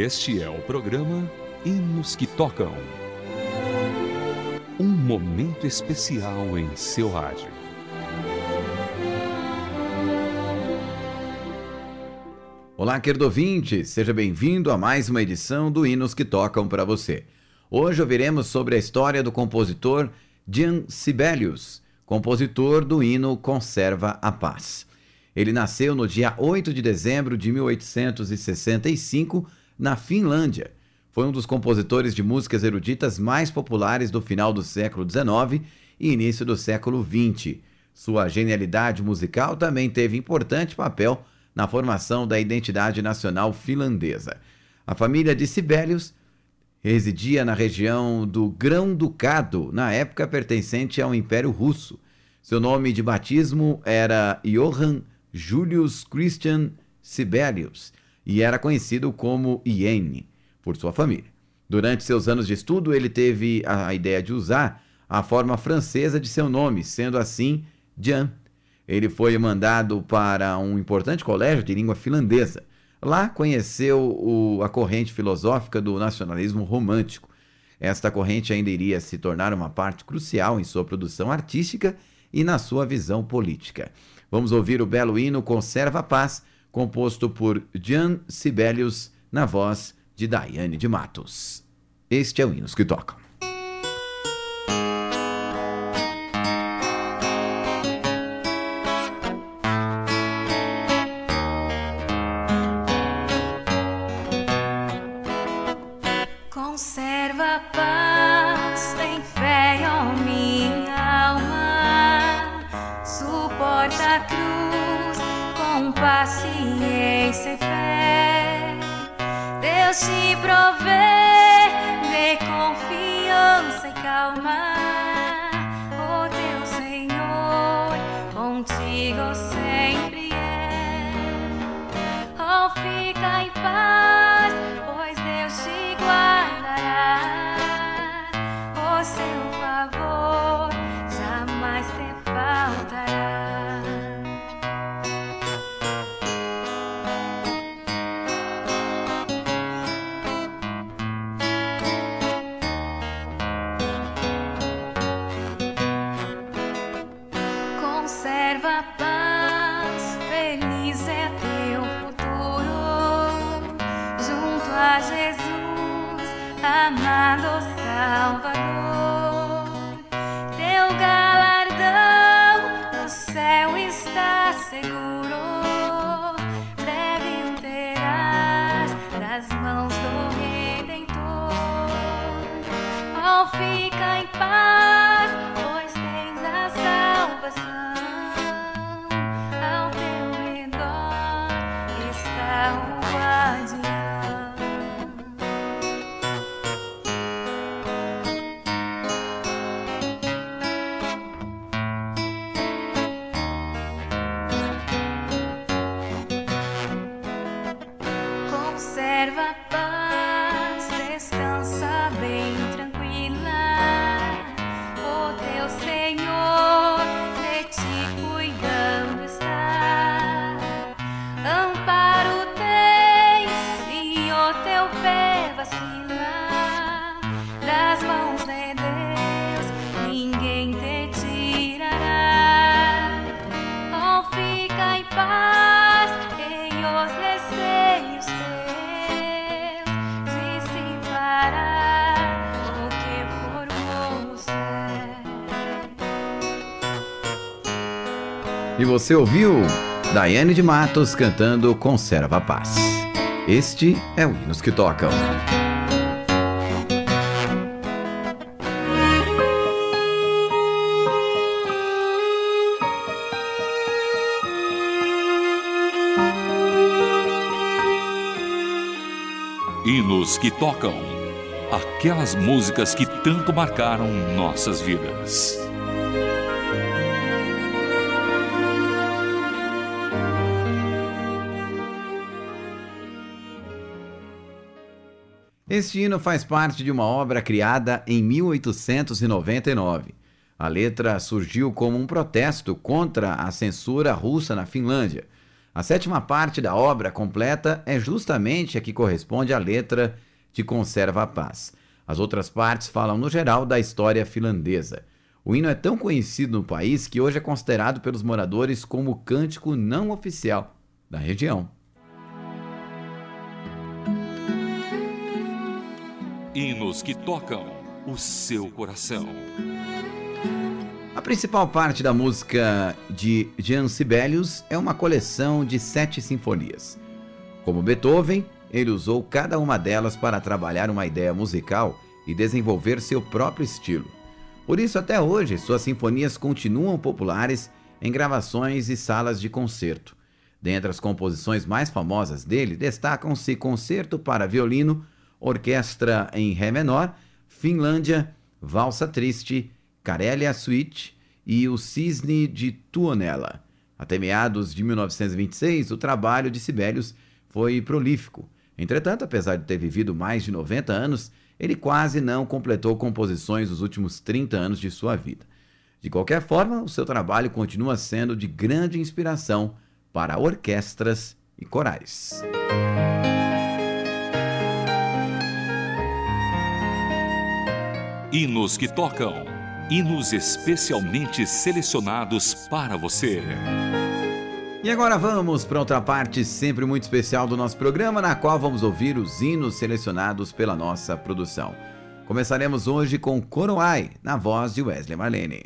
Este é o programa Hinos que Tocam. Um momento especial em seu rádio. Olá, querido ouvinte, seja bem-vindo a mais uma edição do Hinos que Tocam para você. Hoje ouviremos sobre a história do compositor Jean Sibelius, compositor do hino Conserva a Paz. Ele nasceu no dia 8 de dezembro de 1865 na Finlândia. Foi um dos compositores de músicas eruditas mais populares do final do século XIX e início do século XX. Sua genialidade musical também teve importante papel na formação da identidade nacional finlandesa. A família de Sibelius residia na região do Grão-Ducado, na época pertencente ao Império Russo. Seu nome de batismo era Johann Julius Christian Sibelius e era conhecido como Iene por sua família. Durante seus anos de estudo, ele teve a ideia de usar a forma francesa de seu nome, sendo assim Jean ele foi mandado para um importante colégio de língua finlandesa. Lá conheceu o, a corrente filosófica do nacionalismo romântico. Esta corrente ainda iria se tornar uma parte crucial em sua produção artística e na sua visão política. Vamos ouvir o belo hino Conserva a Paz, composto por Jean Sibelius, na voz de Daiane de Matos. Este é o Hinos que Tocam. Você ouviu Daiane de Matos cantando Conserva a Paz. Este é o Hinos que Tocam. Hinos que Tocam. Aquelas músicas que tanto marcaram nossas vidas. Este hino faz parte de uma obra criada em 1899. A letra surgiu como um protesto contra a censura russa na Finlândia. A sétima parte da obra completa é justamente a que corresponde à letra de Conserva a Paz. As outras partes falam, no geral, da história finlandesa. O hino é tão conhecido no país que hoje é considerado pelos moradores como o cântico não oficial da região. Hinos que tocam o seu coração. A principal parte da música de Jean Sibelius é uma coleção de sete sinfonias. Como Beethoven, ele usou cada uma delas para trabalhar uma ideia musical e desenvolver seu próprio estilo. Por isso, até hoje, suas sinfonias continuam populares em gravações e salas de concerto. Dentre as composições mais famosas dele, destacam-se Concerto para Violino, Orquestra em Ré Menor, Finlândia, Valsa Triste, Karelia Suite e O Cisne de Tuonela. Até meados de 1926, o trabalho de Sibelius foi prolífico. Entretanto, apesar de ter vivido mais de 90 anos, ele quase não completou composições nos últimos 30 anos de sua vida. De qualquer forma, o seu trabalho continua sendo de grande inspiração para orquestras e corais. Hinos que tocam. Hinos especialmente selecionados para você. E agora vamos para outra parte sempre muito especial do nosso programa, na qual vamos ouvir os hinos selecionados pela nossa produção. Começaremos hoje com Coroai, na voz de Wesley Marlene.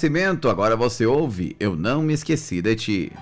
Nascimento, agora você ouve Eu Não Me Esqueci de Ti.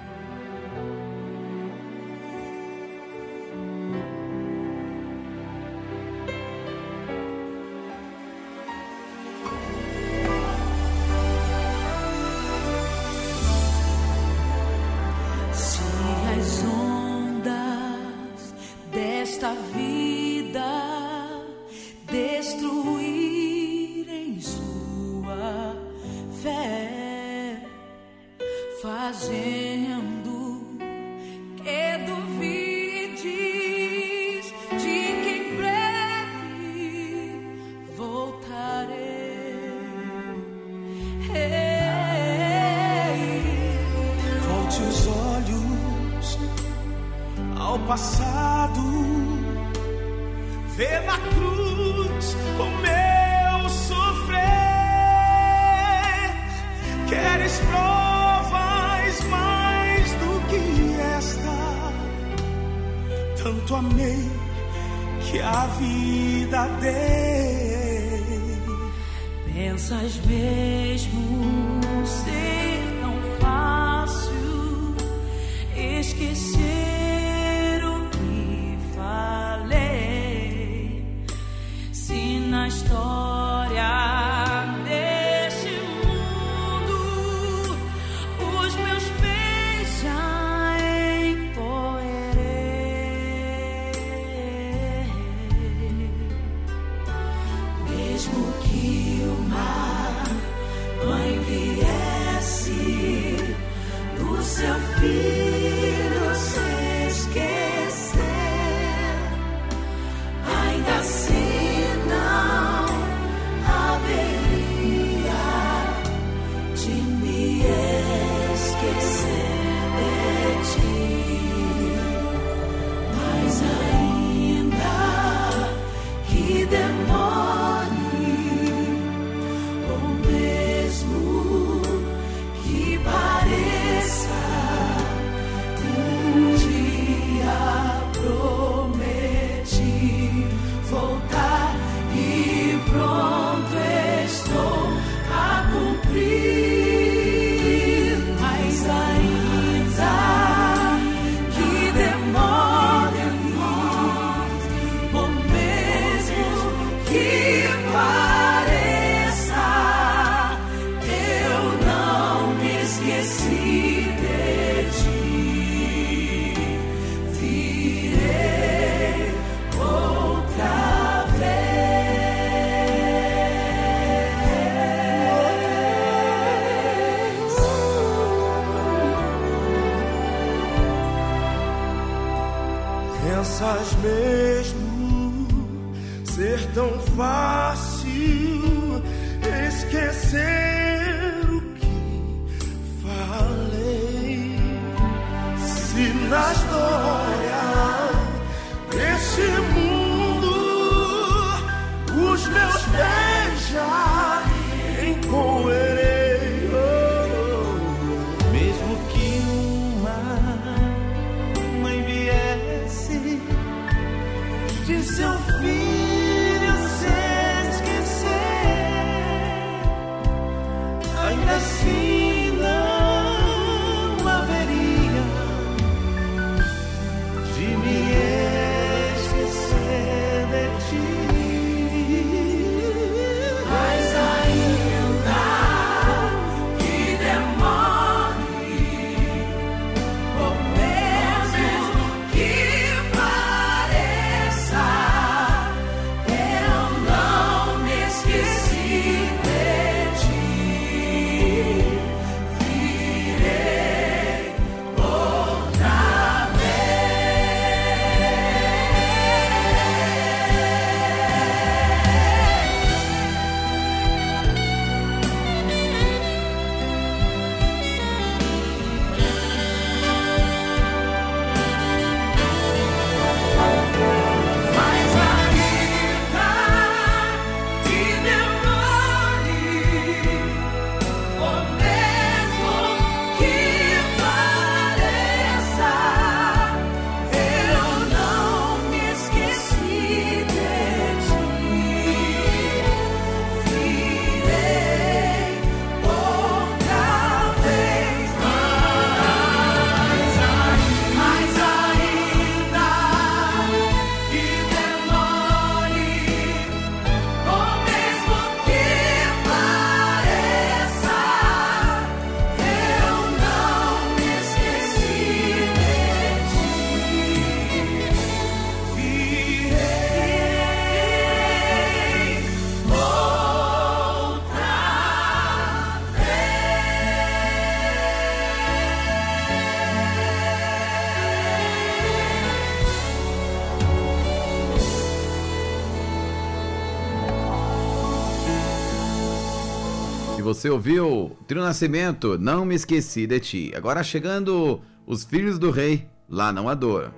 Você ouviu Trio Nascimento, Não Me Esqueci de Ti. Agora chegando Os Filhos do Rei, Lá Não Há Dor.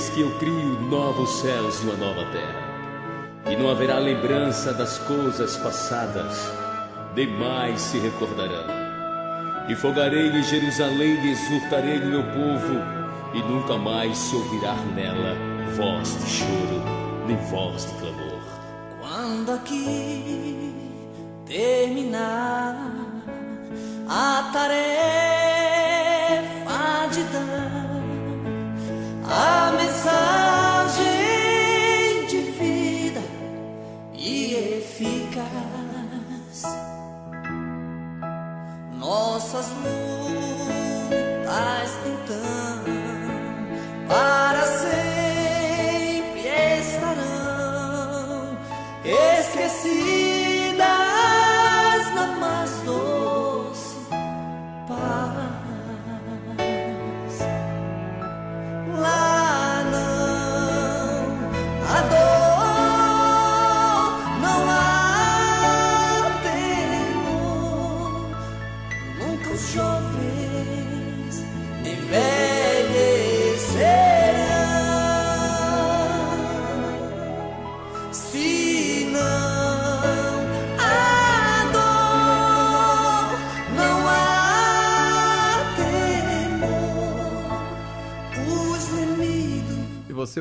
Eis que eu crio novos céus e uma nova terra, e não haverá lembrança das coisas passadas, demais se recordarão. E fogarei em Jerusalém e exultarei no meu povo, e nunca mais se ouvirá nela voz de choro, nem voz de clamor. Quando aqui terminar a tarefa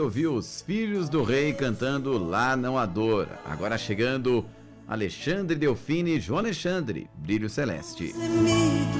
ouviu os Filhos do Rei cantando Lá Não Há Dor. Agora chegando Alexandre Delfine e João Alexandre, Brilho Celeste. Gemidos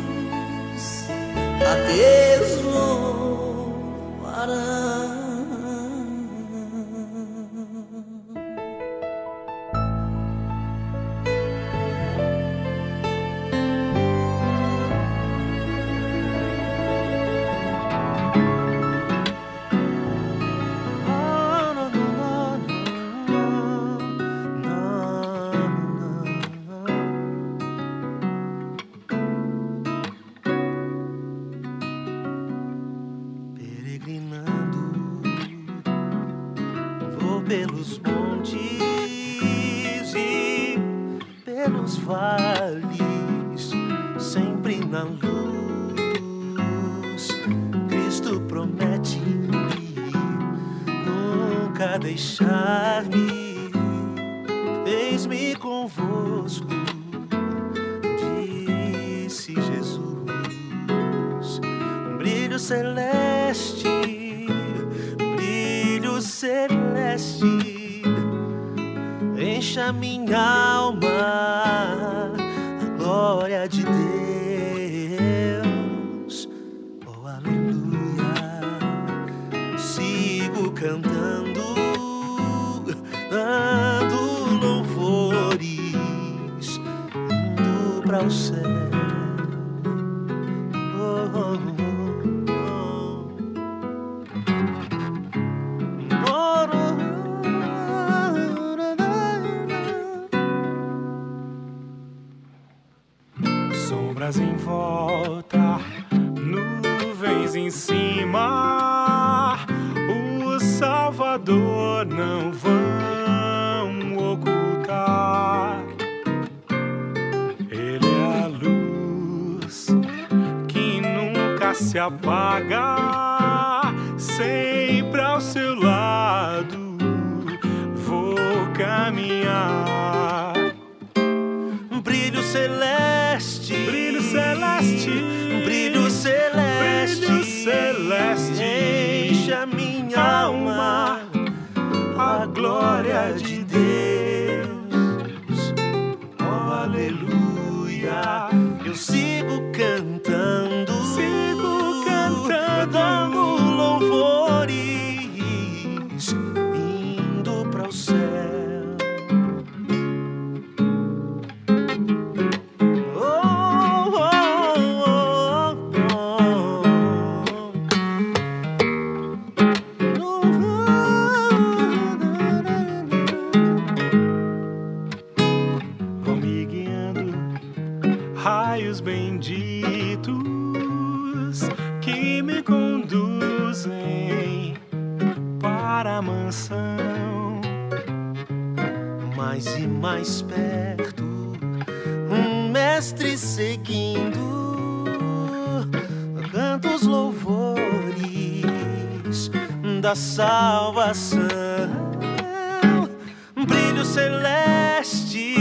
Eis-me convosco, disse Jesus. Brilho celeste, brilho celeste, encha minha alma, em volta, nuvens em cima, o Salvador não vão ocultar. Ele é a luz que nunca se apaga, sempre ao seu lado vou caminhar. brilho celeste, Brilho celeste, brilho celeste, brilho celeste, encha minha alma, a glória de Deus. Brilho celeste,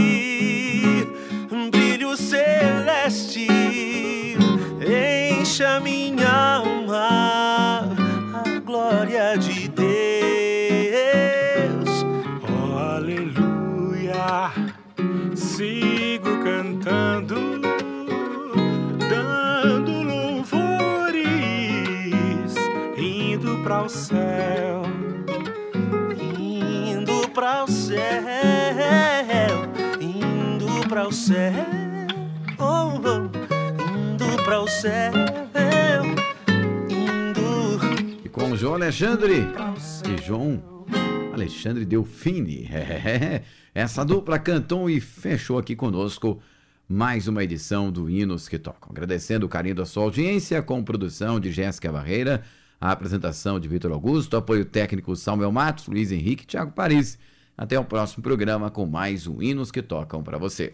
brilho celeste, encha minha alma, indo E com João Alexandre e João Alexandre Delfine. Essa dupla cantou e fechou aqui conosco mais uma edição do Hinos que Tocam. Agradecendo o carinho da sua audiência, com produção de Jéssica Barreira, a apresentação de Vitor Augusto, apoio técnico Samuel Matos, Luiz Henrique e Thiago Paris. Até o próximo programa com mais um Hinos que Tocam para você.